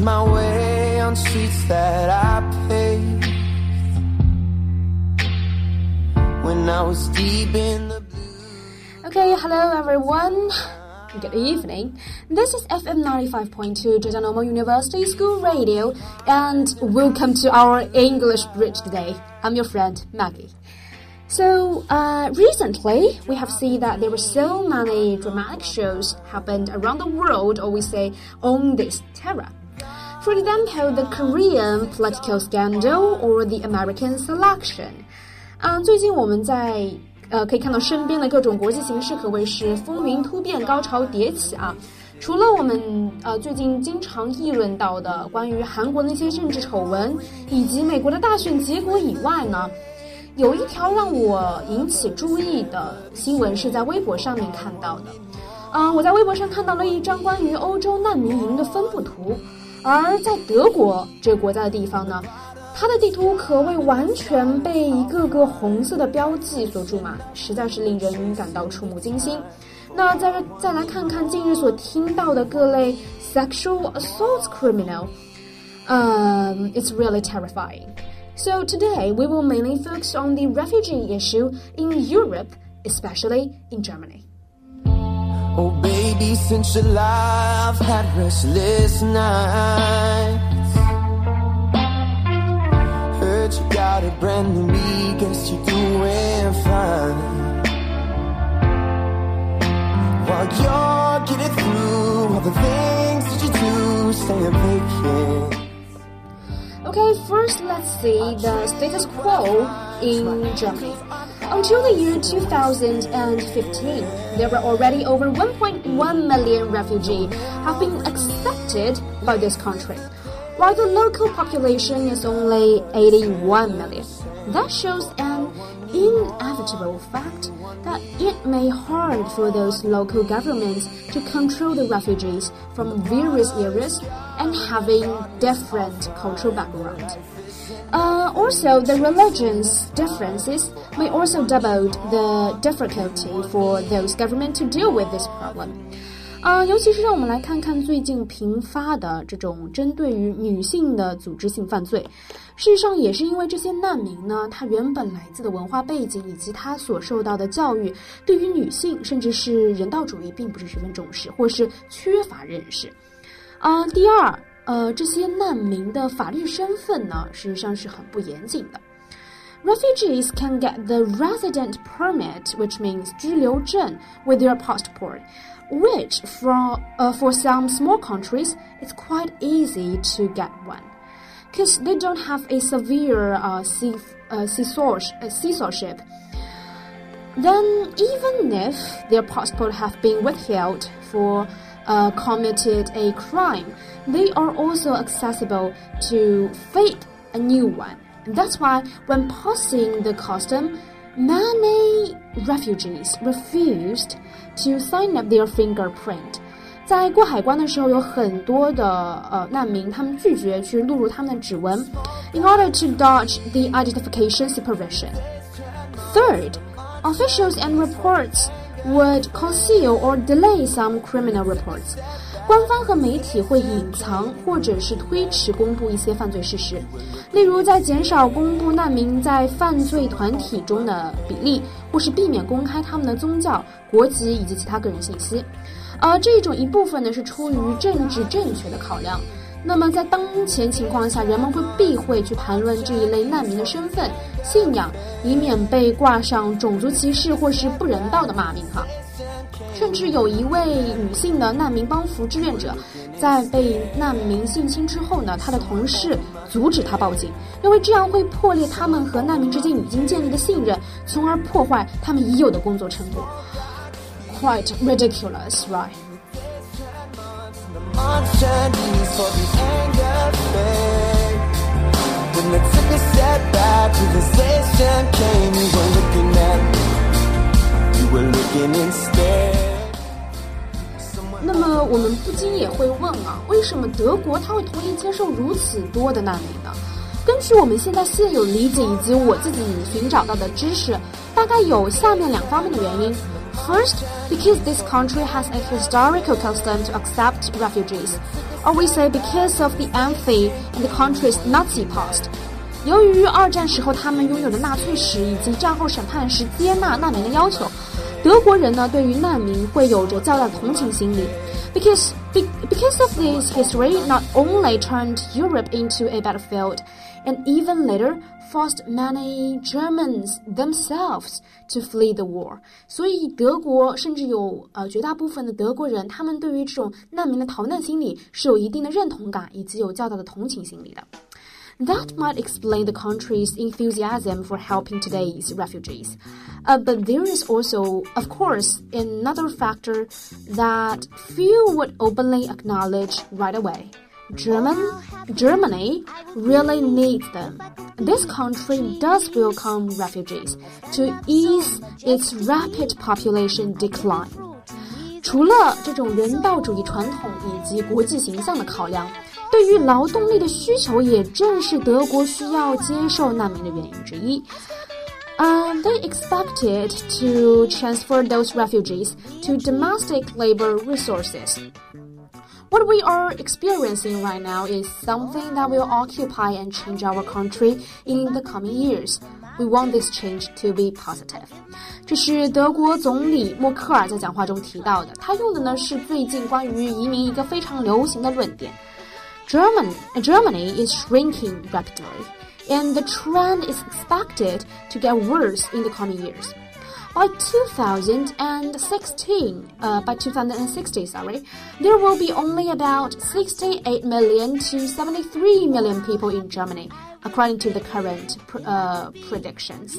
my way on streets that I paved. When I was deep in the Okay, hello everyone. Good evening. This is FM 95.2 Zhejiang Normal University School Radio, and welcome to our English Bridge today. I'm your friend Maggie. So, uh, recently we have seen that there were so many dramatic shows happened around the world, or we say on this terra. For example, the Korean political scandal or the American selection. 啊，最近我们在呃，可以看到身边的各种国际形势可谓是风云突变、高潮迭起啊！除了我们呃最近经常议论到的关于韩国那些政治丑闻，以及美国的大选结果以外呢，有一条让我引起注意的新闻是在微博上面看到的。嗯，我在微博上看到了一张关于欧洲难民营的分布图，而在德国这个国家的地方呢。它的地图可谓完全被一个个红色的标记所注满，实在是令人感到触目惊心。那再再来看看近日所听到的各类 sexual assault criminal，嗯、um,，it's really terrifying. So today we will mainly focus on the refugee issue in Europe, especially in Germany. Oh baby, since July I've had restless nights. you got a brand new me, guess you're doing fine. While you're getting through all the things that you do, staying vacant. Okay, first let's see the status quo in Germany. Until the year 2015, there were already over 1.1 million refugees have been accepted by this country while the local population is only 81 million. That shows an inevitable fact that it may hard for those local governments to control the refugees from various areas and having different cultural background. Uh, also, the religions differences may also double the difficulty for those government to deal with this problem. 啊，尤其是让我们来看看最近频发的这种针对于女性的组织性犯罪。事实上，也是因为这些难民呢，他原本来自的文化背景以及他所受到的教育，对于女性甚至是人道主义并不是十分重视，或是缺乏认识。啊，第二，呃，这些难民的法律身份呢，事实上是很不严谨的。Refugees can get the resident permit, which means 居留证, with their passport which for, uh, for some small countries, it's quite easy to get one. Because they don't have a severe uh, sea, uh, censorship. Then, even if their passport have been withheld for uh, committed a crime, they are also accessible to fake a new one. That's why when passing the custom, many refugees refused to sign up their fingerprint。在过海关的时候，有很多的呃难民，他们拒绝去录入他们的指纹，in order to dodge the identification supervision. Third, officials and reports would conceal or delay some criminal reports. 官方和媒体会隐藏或者是推迟公布一些犯罪事实，例如在减少公布难民在犯罪团体中的比例，或是避免公开他们的宗教、国籍以及其他个人信息。而这种一部分呢是出于政治正确的考量。那么在当前情况下，人们会避讳去谈论这一类难民的身份、信仰，以免被挂上种族歧视或是不人道的骂名哈。甚至有一位女性的难民帮扶志愿者，在被难民性侵之后呢，她的同事阻止她报警，认为这样会破裂他们和难民之间已经建立的信任，从而破坏他们已有的工作成果。Quite ridiculous, right? When took a step back, realization came, you were looking at me, 那么我们不禁也会问啊，为什么德国他会同意接受如此多的难民呢？根据我们现在现有理解以及我自己寻找到的知识，大概有下面两方面的原因。First, because this country has a historical custom to accept refugees. or we say because of the envy in the country's Nazi past. 由于二战时候他们拥有的纳粹史以及战后审判时接纳难民的要求， 德国人呢对于难民会有着较大的同情心理。Because because of this history, not only turned Europe into a battlefield, and even later forced many Germans themselves to flee the war。所以德国甚至有呃绝大部分的德国人，他们对于这种难民的逃难心理是有一定的认同感，以及有较大的同情心理的。 That might explain the country's enthusiasm for helping today's refugees. Uh, but there is also, of course, another factor that few would openly acknowledge right away. German, Germany really needs them. This country does welcome refugees to ease its rapid population decline. 除了这种人道主义传统以及国际形象的考量。 对于劳动力的需求，也正是德国需要接受难民的原因之一。Um, they expected to transfer those refugees to domestic labor resources. What we are experiencing right now is something that will occupy and change our country in the coming years. We want this change to be positive. 这是德国总理默克尔在讲话中提到的。他用的呢是最近关于移民一个非常流行的论点。 German, Germany is shrinking rapidly, and the trend is expected to get worse in the coming years. By 2016, uh, by 2060, sorry, there will be only about 68 million to 73 million people in Germany, according to the current uh, predictions.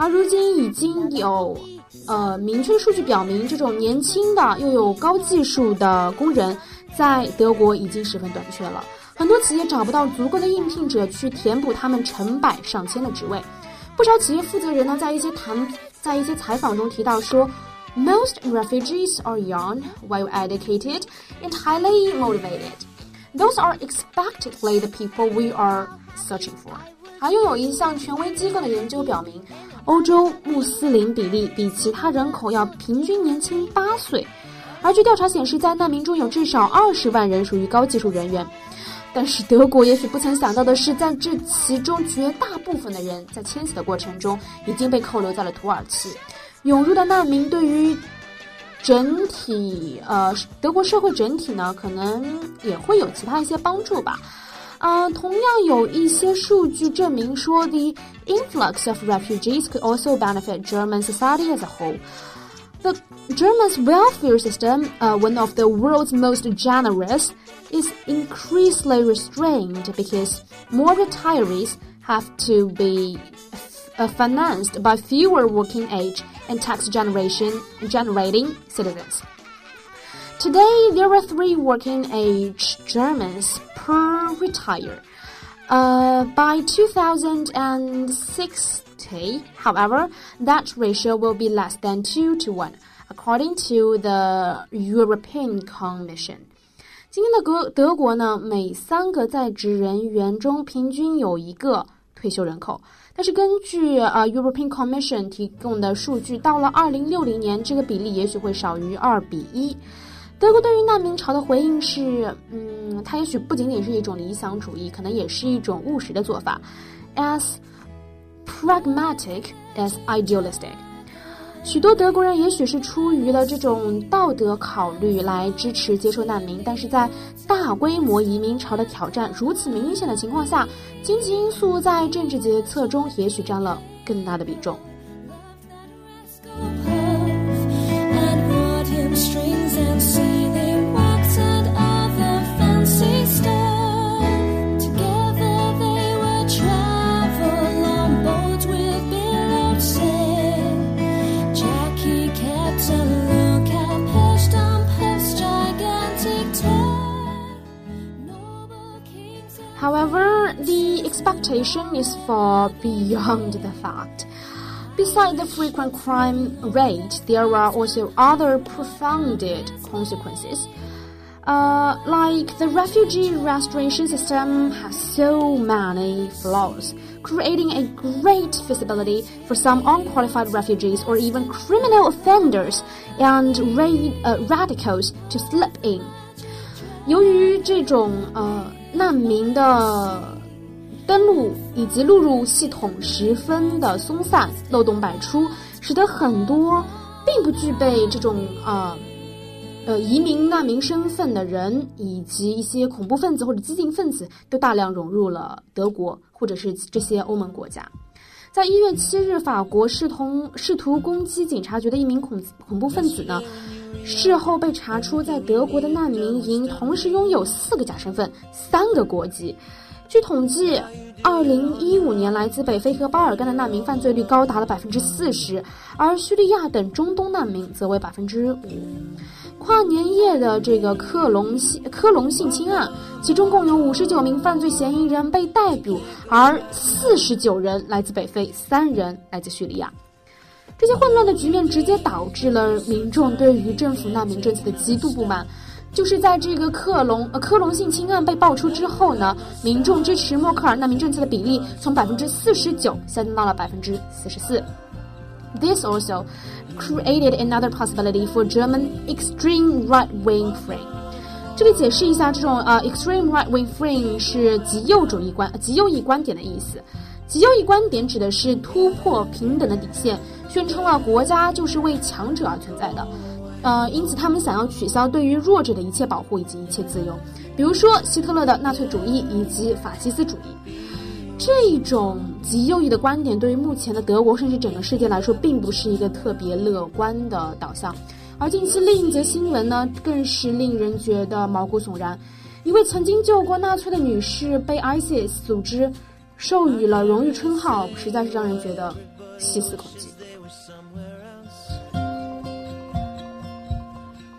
而如今已经有呃明确数据表明，这种年轻的又有高技术的工人 在德国已经十分短缺了。很多企业找不到足够的应聘者去填补他们成百上千的职位。不少企业负责人呢，在一些谈，在一些采访中提到说，Most refugees are young, well educated, and highly motivated. Those are expectedly the people we are searching for. 还又有一项权威机构的研究表明。欧洲穆斯林比例比其他人口要平均年轻八岁，而据调查显示，在难民中有至少二十万人属于高技术人员。但是德国也许不曾想到的是，在这其中绝大部分的人在迁徙的过程中已经被扣留在了土耳其。涌入的难民对于整体呃德国社会整体呢，可能也会有其他一些帮助吧。呃，同样有一些数据证明说，the influx of refugees could also benefit German society as a whole. The German's welfare system, uh, one of the world's most generous, is increasingly restrained because more retirees have to be uh, financed by fewer working age and tax generation generating citizens. Today, there are three working age Germans per retire. Uh, by OK，however that ratio will be less than two to one, according to the European Commission. 今天的德德国呢，每三个在职人员中平均有一个退休人口。但是根据呃 European Commission 提供的数据，到了二零六零年，这个比例也许会少于二比一。德国对于难民潮的回应是，嗯，它也许不仅仅是一种理想主义，可能也是一种务实的做法，as pragmatic as idealistic。许多德国人也许是出于了这种道德考虑来支持接受难民，但是在大规模移民潮的挑战如此明显的情况下，经济因素在政治决策中也许占了更大的比重。expectation is far beyond the fact. Besides the frequent crime rate, there are also other profound consequences. Uh, like the refugee restoration system has so many flaws, creating a great visibility for some unqualified refugees or even criminal offenders and ra uh, radicals to slip in. 由于这种呃难民的 登录以及录入系统十分的松散，漏洞百出，使得很多并不具备这种啊呃移民难民身份的人，以及一些恐怖分子或者激进分子，都大量融入了德国或者是这些欧盟国家。在一月七日，法国试图试图攻击警察局的一名恐恐怖分子呢，事后被查出在德国的难民营同时拥有四个假身份、三个国籍。据统计，二零一五年来自北非和巴尔干的难民犯罪率高达了百分之四十，而叙利亚等中东难民则为百分之五。跨年夜的这个克隆性科隆性侵案，其中共有五十九名犯罪嫌疑人被逮捕，而四十九人来自北非，三人来自叙利亚。这些混乱的局面直接导致了民众对于政府难民政策的极度不满。就是在这个克隆呃科隆性侵案被爆出之后呢，民众支持默克尔难民政策的比例从百分之四十九下降到了百分之四十四。This also created another possibility for German extreme right-wing frame。这里解释一下，这种呃 extreme right-wing frame 是极右主义观、极右翼观点的意思。极右翼观点指的是突破平等的底线，宣称了国家就是为强者而存在的。呃，因此他们想要取消对于弱者的一切保护以及一切自由，比如说希特勒的纳粹主义以及法西斯主义。这种极右翼的观点对于目前的德国甚至整个世界来说，并不是一个特别乐观的导向。而近期另一则新闻呢，更是令人觉得毛骨悚然。一位曾经救过纳粹的女士被 ISIS 组织授予了荣誉称号，实在是让人觉得细思恐极。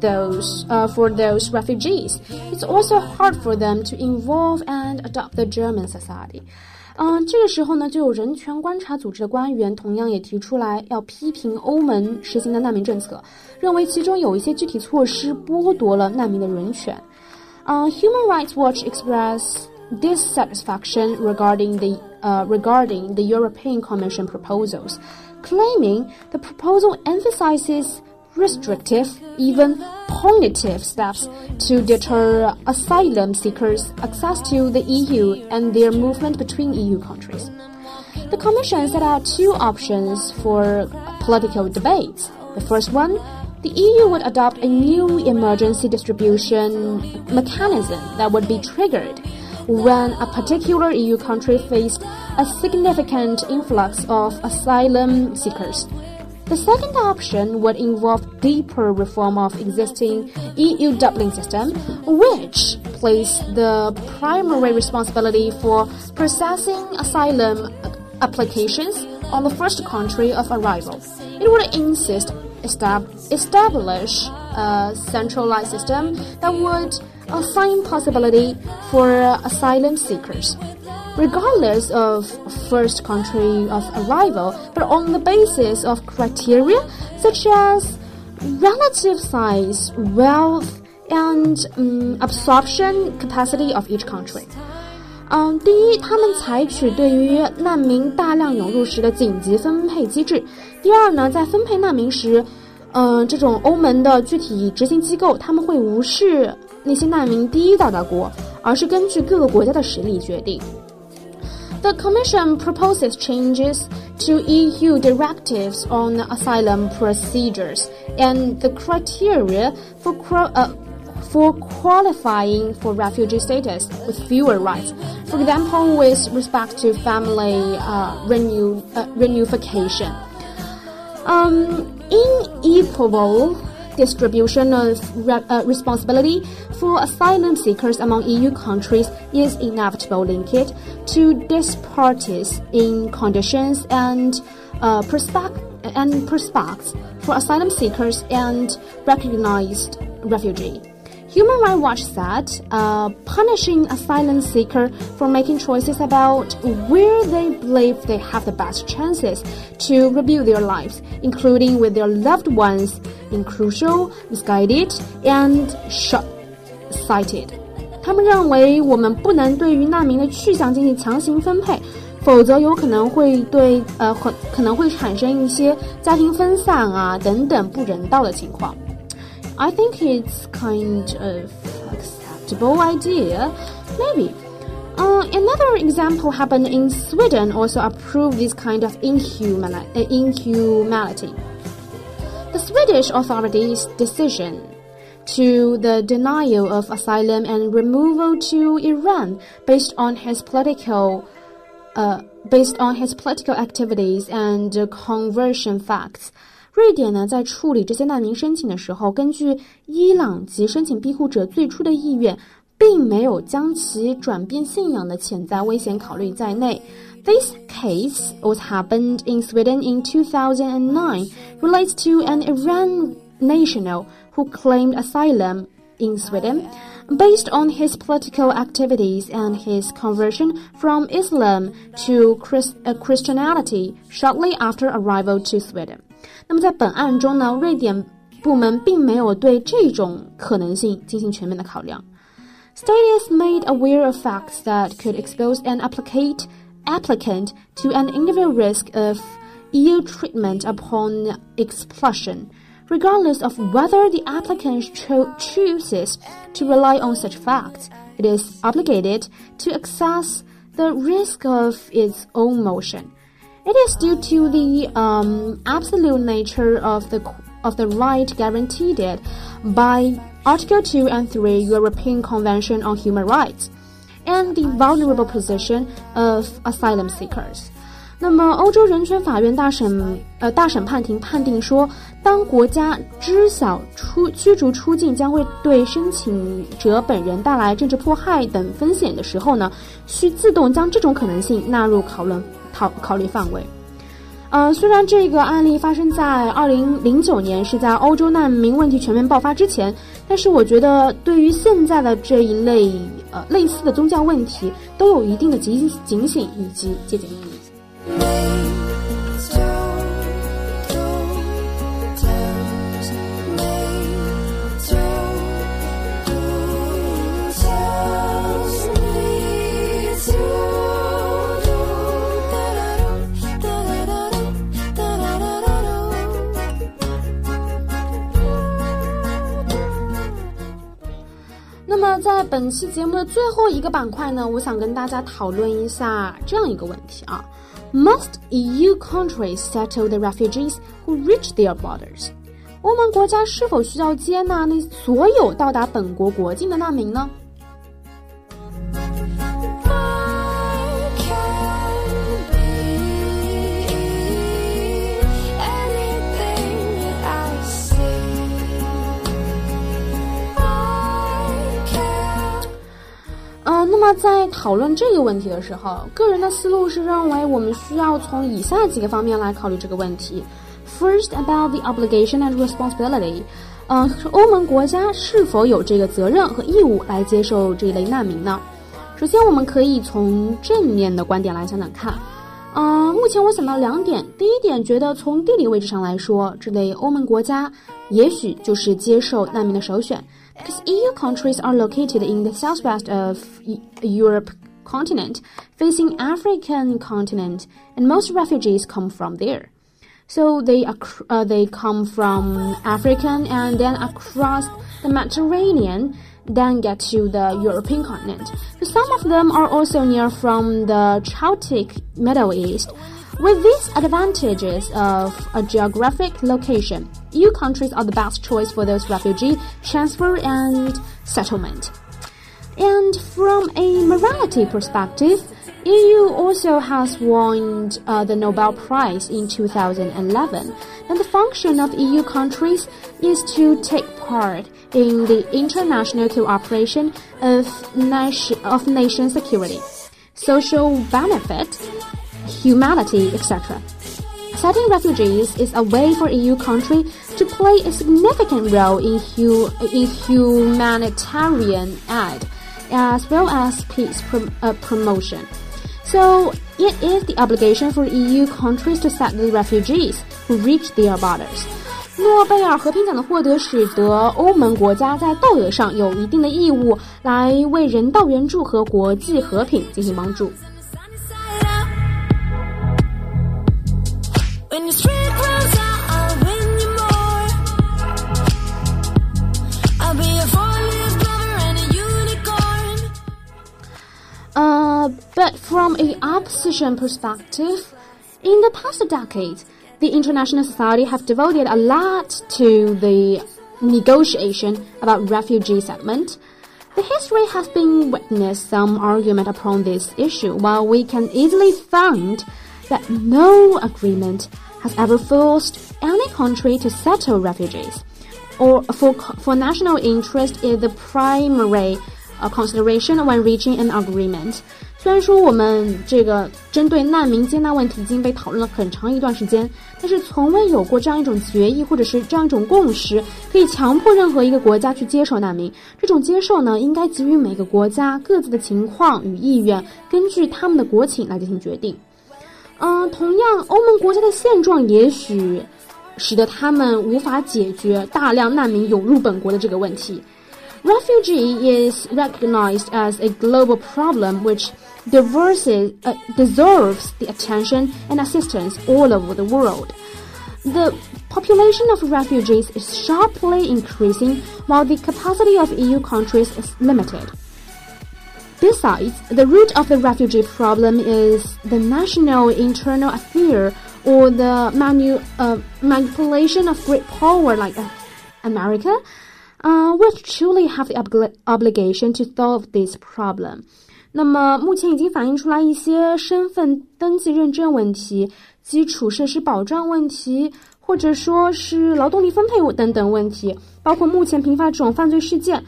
those, uh, for those refugees, it's also hard for them to involve and adopt the German society. 嗯，这个时候呢，就有人权观察组织的官员同样也提出来要批评欧盟实行的难民政策，认为其中有一些具体措施剥夺了难民的人权。嗯，Human Rights Watch expressed dissatisfaction regarding the uh, regarding the European Commission proposals, claiming the proposal emphasizes restrictive, even punitive steps to deter asylum seekers' access to the EU and their movement between EU countries. The Commission set out two options for political debates. The first one, the EU would adopt a new emergency distribution mechanism that would be triggered when a particular EU country faced a significant influx of asylum seekers. The second option would involve deeper reform of existing EU Dublin system, which placed the primary responsibility for processing asylum applications on the first country of arrival. It would insist estab establish a centralized system that would assign possibility for asylum seekers regardless of first country of arrival, but on the basis of criteria such as relative size, wealth, and um, absorption capacity of each country. 嗯，第一，他们采取对于难民大量涌入时的紧急分配机制；第二呢，在分配难民时，嗯，这种欧盟的具体执行机构他们会无视那些难民第一到达国，而是根据各个国家的实力决定。 The Commission proposes changes to EU directives on asylum procedures and the criteria for, uh, for qualifying for refugee status with fewer rights. For example, with respect to family uh, renew, uh, reunification. Um, inequitable distribution of re uh, responsibility for asylum seekers among EU countries is inevitable linked to disparities in conditions and uh, prospect and prospects for asylum seekers and recognized refugee. Human Rights Watch said, uh, punishing asylum seeker for making choices about where they believe they have the best chances to rebuild their lives, including with their loved ones, in crucial, misguided, and short-sighted. 他们认为我们不能对于难民的去向进行强行分配，否则有可能会对呃可可能会产生一些家庭分散啊等等不人道的情况。I think it's kind of acceptable idea, maybe. Uh, another example happened in Sweden also approved this kind of inhuman, uh, inhumanity. The Swedish authorities' decision to the denial of asylum and removal to Iran based on his political uh, based on his political activities and conversion facts 瑞典呢，在处理这些难民申请的时候，根据伊朗及申请庇护者最初的意愿，并没有将其转变信仰的潜在危险考虑在内。This case, what happened in Sweden in 2009, relates to an Iran national who claimed asylum in Sweden based on his political activities and his conversion from Islam to Christ, uh, Christianity shortly after arrival to Sweden. 那么在本案中呢，瑞典部门并没有对这种可能性进行全面的考量。State is made aware of facts that could expose an applicant applicant to an individual risk of ill treatment upon expulsion, regardless of whether the applicant cho chooses to rely on such facts. It is obligated to assess the risk of its own motion. It is due to the um, absolute nature of the of the right guaranteed by Article 2 and 3 European Convention on Human Rights and the vulnerable position of asylum seekers. 那么，欧洲人权法院大审呃大审判庭判定说，当国家知晓出驱逐出境将会对申请者本人带来政治迫害等风险的时候呢，需自动将这种可能性纳入讨论考考虑范围。呃，虽然这个案例发生在二零零九年，是在欧洲难民问题全面爆发之前，但是我觉得对于现在的这一类呃类似的宗教问题，都有一定的警警醒以及借鉴意义。本期节目的最后一个板块呢，我想跟大家讨论一下这样一个问题啊。Must EU countries settle the refugees who reach their borders？欧盟国家是否需要接纳那所有到达本国国境的难民呢？么在讨论这个问题的时候，个人的思路是认为我们需要从以下几个方面来考虑这个问题。First, about the obligation and responsibility，呃，欧盟国家是否有这个责任和义务来接受这一类难民呢？首先，我们可以从正面的观点来想想看。嗯，目前我想到两点。第一点，觉得从地理位置上来说，这类欧盟国家也许就是接受难民的首选。because EU countries are located in the southwest of Europe continent, facing African continent, and most refugees come from there. So they uh, they come from African and then across the Mediterranean, then get to the European continent. So some of them are also near from the Celtic Middle East. With these advantages of a geographic location, EU countries are the best choice for those refugee transfer and settlement. And from a morality perspective, EU also has won uh, the Nobel Prize in 2011, and the function of EU countries is to take part in the international cooperation of, nation, of nation security, social benefit, humanity, etc. accepting refugees is a way for EU country to play a significant role in, hu in humanitarian aid as well as peace prom uh, promotion. So it is the obligation for EU countries to settle the refugees who reach their borders. 诺贝尔和平奖的获得，使得欧盟国家在道德上有一定的义务来为人道援助和国际和平进行帮助。But from a opposition perspective, in the past decade, the international society have devoted a lot to the negotiation about refugee settlement. The history has been witnessed some argument upon this issue, while we can easily find that no agreement has ever forced any country to settle refugees, or for, for national interest is the primary uh, consideration when reaching an agreement. 虽然说我们这个针对难民接纳问题已经被讨论了很长一段时间，但是从未有过这样一种决议或者是这样一种共识，可以强迫任何一个国家去接受难民。这种接受呢，应该给予每个国家各自的情况与意愿，根据他们的国情来进行决定。嗯，同样，欧盟国家的现状也许使得他们无法解决大量难民涌入本国的这个问题。Refugee is recognized as a global problem which uh, deserves the attention and assistance all over the world. The population of refugees is sharply increasing while the capacity of EU countries is limited. Besides, the root of the refugee problem is the national internal affair or the manu- uh, manipulation of great power like uh, America uh, which truly have the obli obligation to solve this problem. 那么目前已经反映出来一些身份登记认证问题、基础设施保障问题，或者说是劳动力分配等等问题，包括目前频发这种犯罪事件。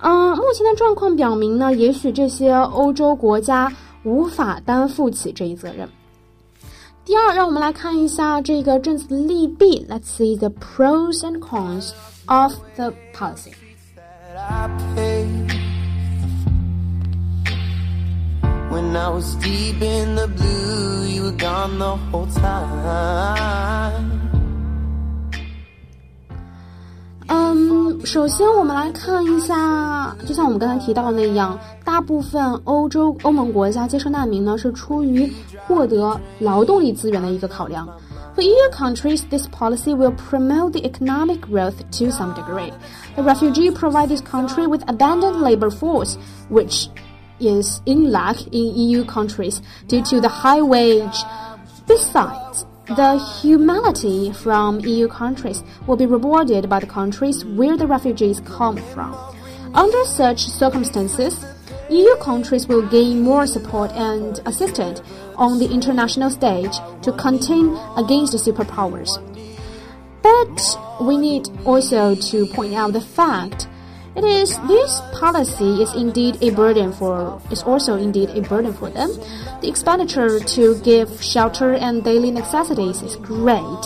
嗯、目前的状况表明呢，也许这些欧洲国家无法担负起这一责任。第二，让我们来看一下这个政策的利弊。Let's see the pros and cons of the policy. When I was deep in the blue, you were gone the whole time. 嗯，首先我们来看一下，就像我们刚才提到的那样，大部分欧洲欧盟国家接收难民呢，是出于获得劳动力资源的一个考量。For EU countries, this policy will promote the economic growth to some degree. The refugee provide this country with abundant labor force, which is in lack in EU countries due to the high wage. Besides, the humanity from EU countries will be rewarded by the countries where the refugees come from. Under such circumstances, EU countries will gain more support and assistance on the international stage to contend against the superpowers. But we need also to point out the fact it is this policy is indeed a burden for is also indeed a burden for them. The expenditure to give shelter and daily necessities is great,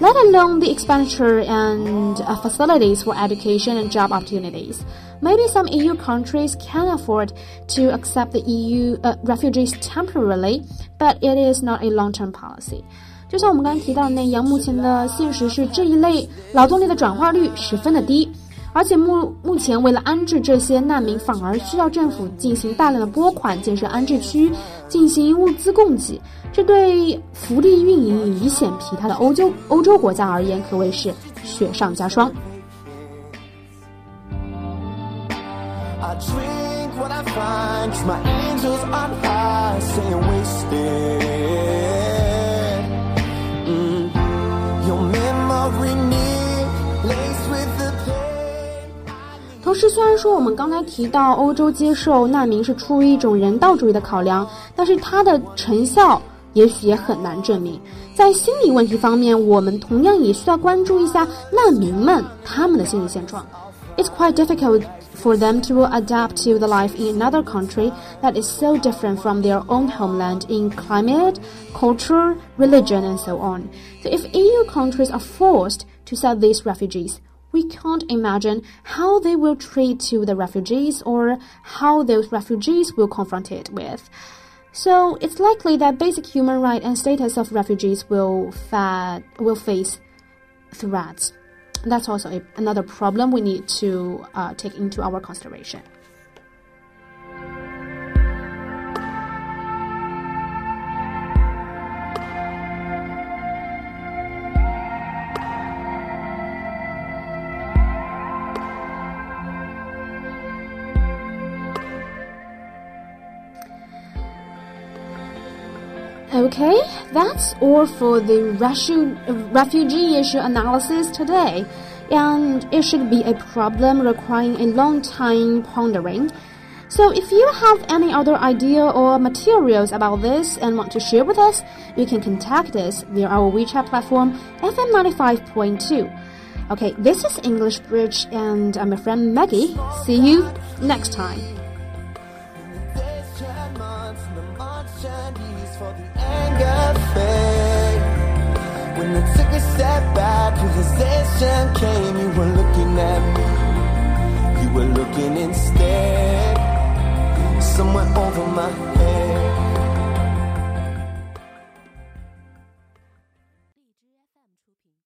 let alone the expenditure and uh, facilities for education and job opportunities. Maybe some EU countries can afford to accept the EU uh, refugees temporarily, but it is not a long-term policy. 就像我们刚才提到的那样，目前的现实是这一类劳动力的转化率十分的低。 而且目目前为了安置这些难民，反而需要政府进行大量的拨款建设安置区，进行物资供给，这对福利运营已显疲态的欧洲欧洲国家而言，可谓是雪上加霜。I drink what I find, my angels on high, saying wasted. 同时，虽然说我们刚才提到欧洲接受难民是出于一种人道主义的考量，但是它的成效也许也很难证明。在心理问题方面，我们同样也需要关注一下难民们他们的心理现状。It's quite difficult for them to adapt to the life in another country that is so different from their own homeland in climate, culture, religion, and so on. So if EU countries are forced to set these refugees, we can't imagine how they will treat to the refugees or how those refugees will confront it with. So it's likely that basic human right and status of refugees will, fa- will face threats. That's also a, another problem we need to uh, take into our consideration. Okay, that's all for the refugee issue analysis today, and it should be a problem requiring a long time pondering. So if you have any other idea or materials about this and want to share with us, you can contact us via our WeChat platform FM95.2. Okay, this is English Bridge and I'm a friend Maggie. See you next time. took a step back, realization came. You were looking at me, you were looking instead, somewhere over my head.